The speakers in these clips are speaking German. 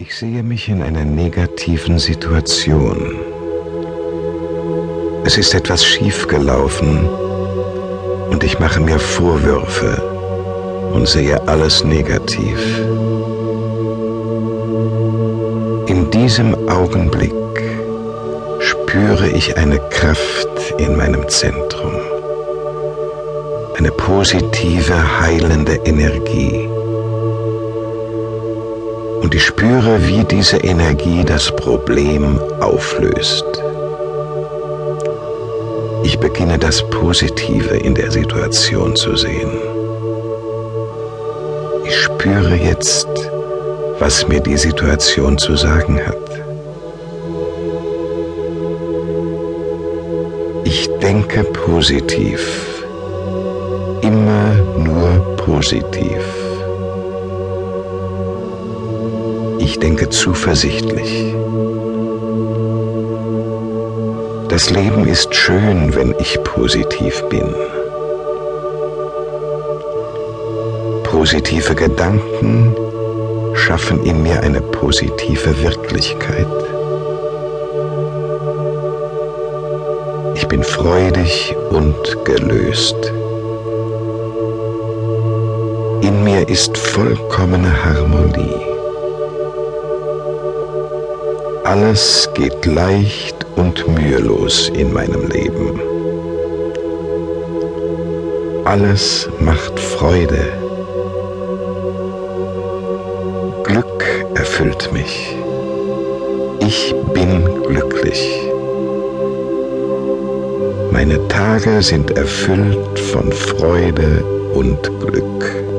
Ich sehe mich in einer negativen Situation. Es ist etwas schiefgelaufen und ich mache mir Vorwürfe und sehe alles negativ. In diesem Augenblick spüre ich eine Kraft in meinem Zentrum, eine positive, heilende Energie und ich spüre, wie diese Energie das Problem auflöst. Ich beginne das Positive in der Situation zu sehen. Ich spüre jetzt, was mir die Situation zu sagen hat. Ich denke positiv, immer nur positiv. Denke zuversichtlich. Das Leben ist schön, wenn ich positiv bin. Positive Gedanken schaffen in mir eine positive Wirklichkeit. Ich bin freudig und gelöst. In mir ist vollkommene Harmonie. Alles geht leicht und mühelos in meinem Leben. Alles macht Freude. Glück erfüllt mich. Ich bin glücklich. Meine Tage sind erfüllt von Freude und Glück.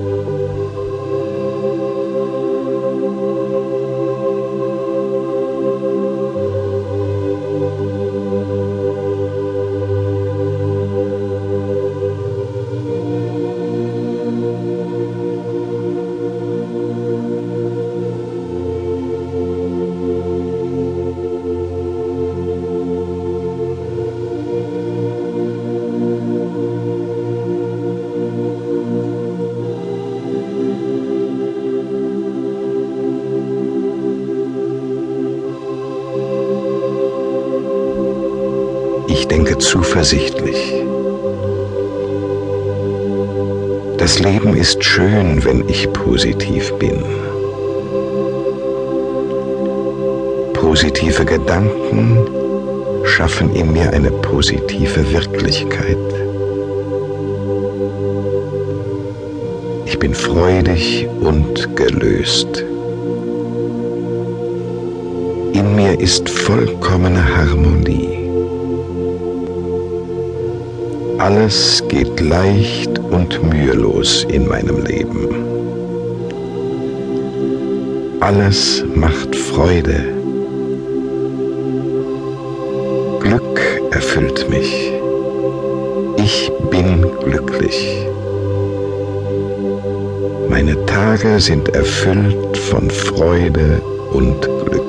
Denke zuversichtlich. Das Leben ist schön, wenn ich positiv bin. Positive Gedanken schaffen in mir eine positive Wirklichkeit. Ich bin freudig und gelöst. In mir ist vollkommene Harmonie. Alles geht leicht und mühelos in meinem Leben. Alles macht Freude. Glück erfüllt mich. Ich bin glücklich. Meine Tage sind erfüllt von Freude und Glück.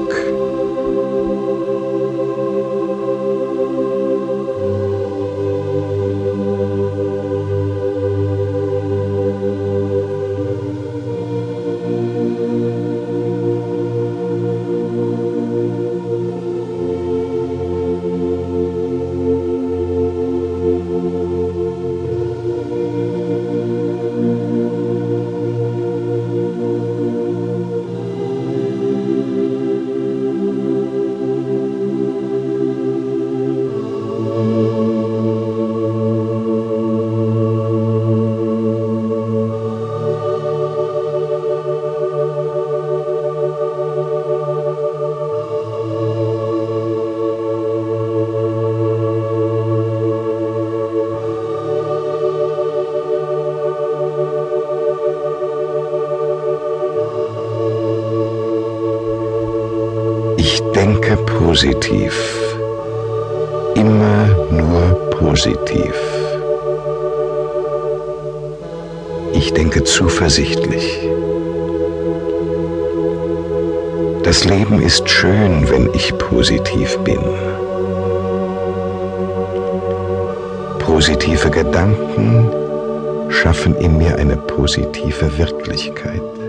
Denke positiv. Immer nur positiv. Ich denke zuversichtlich. Das Leben ist schön, wenn ich positiv bin. Positive Gedanken schaffen in mir eine positive Wirklichkeit.